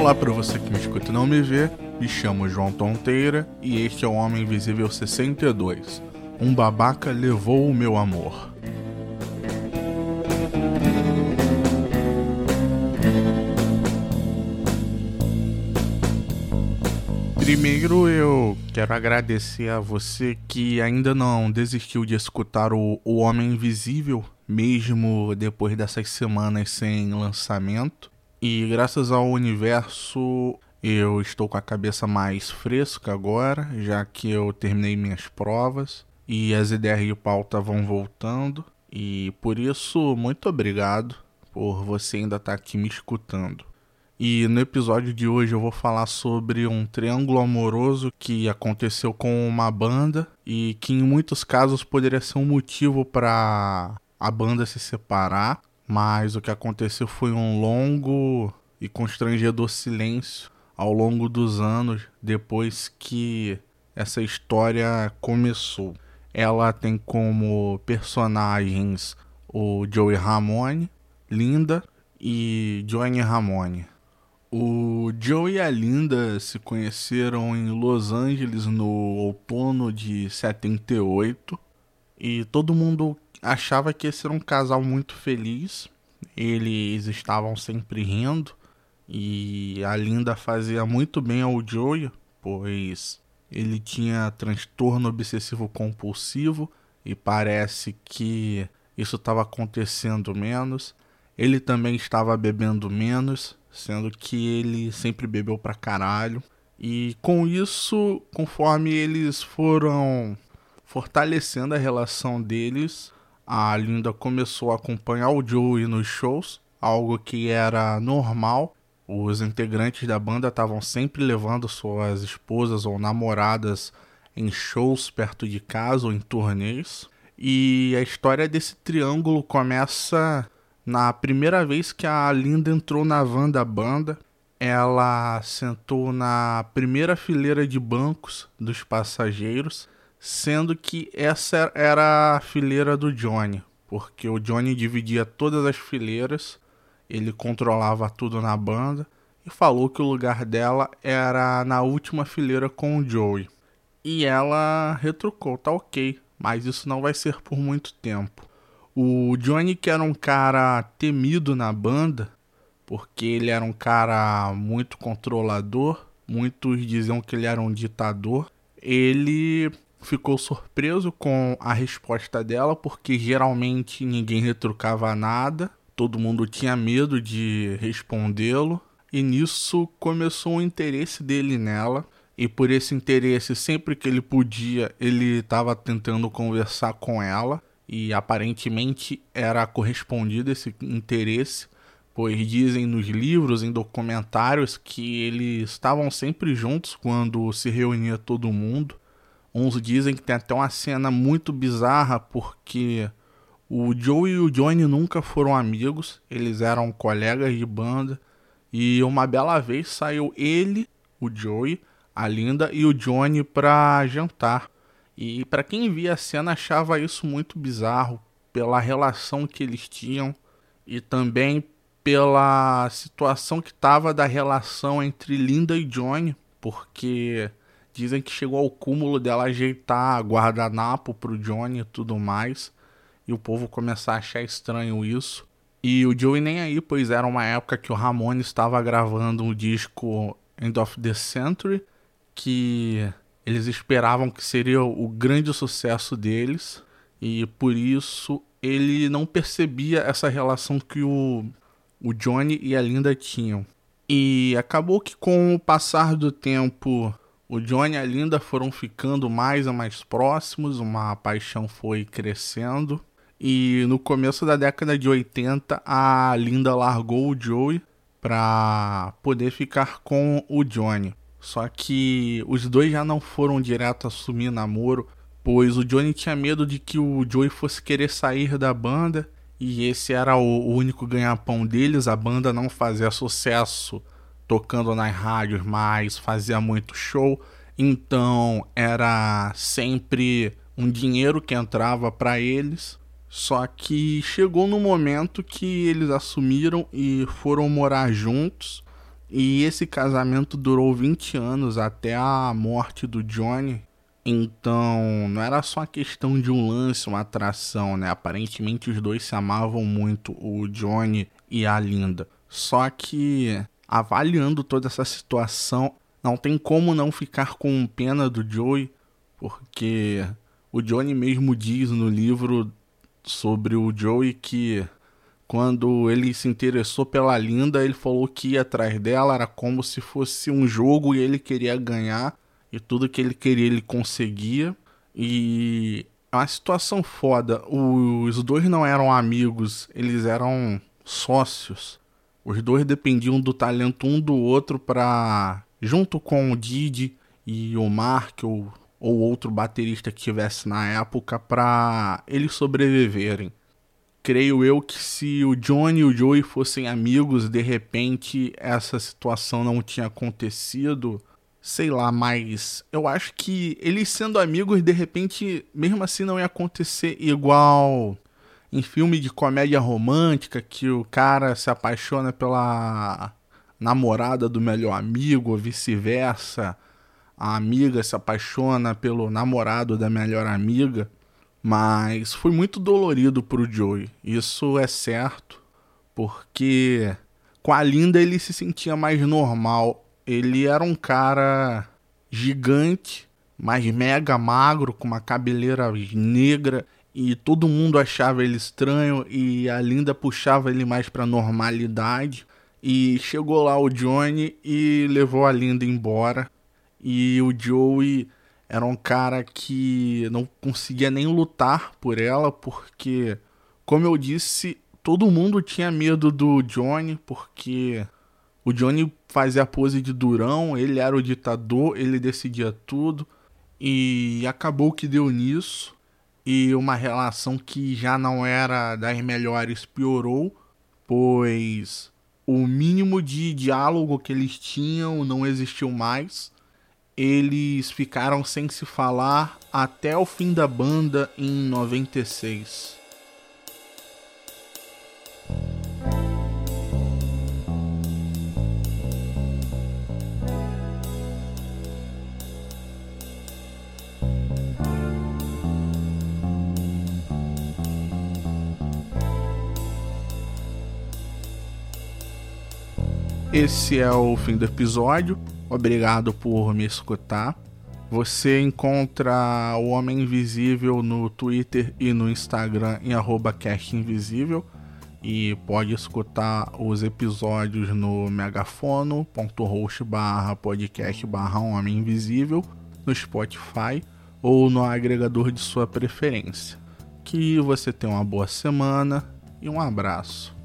Olá para você que me escuta e não me vê, me chamo João Tonteira e este é o Homem Invisível 62. Um babaca levou o meu amor. Primeiro eu quero agradecer a você que ainda não desistiu de escutar o, o Homem Invisível, mesmo depois dessas semanas sem lançamento. E graças ao universo eu estou com a cabeça mais fresca agora, já que eu terminei minhas provas e as ideias e pauta vão voltando. E por isso, muito obrigado por você ainda estar aqui me escutando. E no episódio de hoje eu vou falar sobre um triângulo amoroso que aconteceu com uma banda e que em muitos casos poderia ser um motivo para a banda se separar, mas o que aconteceu foi um longo e constrangedor silêncio ao longo dos anos depois que essa história começou. Ela tem como personagens o Joey Ramone, Linda e Johnny Ramone. O Joe e a Linda se conheceram em Los Angeles no outono de 78 e todo mundo achava que esse era um casal muito feliz. Eles estavam sempre rindo e a Linda fazia muito bem ao Joey, pois ele tinha transtorno obsessivo compulsivo e parece que isso estava acontecendo menos. Ele também estava bebendo menos sendo que ele sempre bebeu pra caralho. E com isso, conforme eles foram fortalecendo a relação deles, a Linda começou a acompanhar o Joey nos shows, algo que era normal. Os integrantes da banda estavam sempre levando suas esposas ou namoradas em shows perto de casa ou em turnês. E a história desse triângulo começa na primeira vez que a Linda entrou na van da banda, ela sentou na primeira fileira de bancos dos passageiros, sendo que essa era a fileira do Johnny, porque o Johnny dividia todas as fileiras, ele controlava tudo na banda e falou que o lugar dela era na última fileira com o Joey. E ela retrucou, tá ok, mas isso não vai ser por muito tempo. O Johnny, que era um cara temido na banda, porque ele era um cara muito controlador, muitos diziam que ele era um ditador, ele ficou surpreso com a resposta dela, porque geralmente ninguém retrucava nada, todo mundo tinha medo de respondê-lo, e nisso começou o interesse dele nela. E por esse interesse, sempre que ele podia, ele estava tentando conversar com ela e aparentemente era correspondido esse interesse, pois dizem nos livros, em documentários, que eles estavam sempre juntos quando se reunia todo mundo. Uns dizem que tem até uma cena muito bizarra porque o Joe e o Johnny nunca foram amigos, eles eram colegas de banda. E uma bela vez saiu ele, o Joey, a Linda e o Johnny para jantar. E para quem via a cena achava isso muito bizarro pela relação que eles tinham e também pela situação que estava da relação entre Linda e Johnny, porque dizem que chegou ao cúmulo dela ajeitar guardanapo pro Johnny e tudo mais, e o povo começar a achar estranho isso. E o Joey nem aí, pois era uma época que o Ramone estava gravando um disco End of the Century, que eles esperavam que seria o grande sucesso deles e por isso ele não percebia essa relação que o, o Johnny e a Linda tinham. E acabou que com o passar do tempo, o Johnny e a Linda foram ficando mais e mais próximos, uma paixão foi crescendo. E no começo da década de 80, a Linda largou o Joey para poder ficar com o Johnny. Só que os dois já não foram direto assumir namoro, pois o Johnny tinha medo de que o Joey fosse querer sair da banda e esse era o único ganha-pão deles. A banda não fazia sucesso tocando nas rádios, mas fazia muito show, então era sempre um dinheiro que entrava para eles. Só que chegou no momento que eles assumiram e foram morar juntos E esse casamento durou 20 anos até a morte do Johnny. Então, não era só questão de um lance, uma atração, né? Aparentemente os dois se amavam muito, o Johnny e a Linda. Só que, avaliando toda essa situação, não tem como não ficar com pena do Joey, porque o Johnny mesmo diz no livro sobre o Joey que quando ele se interessou pela Linda, ele falou que ia atrás dela, era como se fosse um jogo e ele queria ganhar, e tudo que ele queria ele conseguia. E é uma situação foda. Os dois não eram amigos, eles eram sócios. Os dois dependiam do talento um do outro para junto com o Didi e o Mark ou, ou outro baterista que tivesse na época para eles sobreviverem creio eu que se o Johnny e o Joey fossem amigos, de repente essa situação não tinha acontecido. Sei lá, mas eu acho que eles sendo amigos, de repente, mesmo assim não ia acontecer igual em filme de comédia romântica, que o cara se apaixona pela namorada do melhor amigo, ou vice-versa. A amiga se apaixona pelo namorado da melhor amiga. Mas foi muito dolorido pro Joey, isso é certo, porque com a Linda ele se sentia mais normal. Ele era um cara gigante, mas mega magro, com uma cabeleira negra, e todo mundo achava ele estranho e a Linda puxava ele mais para normalidade. E chegou lá o Johnny e levou a Linda embora. E o Joey era um cara que não conseguia nem lutar por ela, porque, como eu disse, todo mundo tinha medo do Johnny, porque o Johnny fazia a pose de durão, ele era o ditador, ele decidia tudo, e acabou que deu nisso. E uma relação que já não era das melhores piorou, pois o mínimo de diálogo que eles tinham não existiu mais eles ficaram sem se falar até o fim da banda em 96. Esse é o fim do episódio. Obrigado por me escutar. Você encontra o Homem Invisível no Twitter e no Instagram em @castinvisível e pode escutar os episódios no megafono.host barra podcast barra Homem Invisível no Spotify ou no agregador de sua preferência. Que você tenha uma boa semana e um abraço.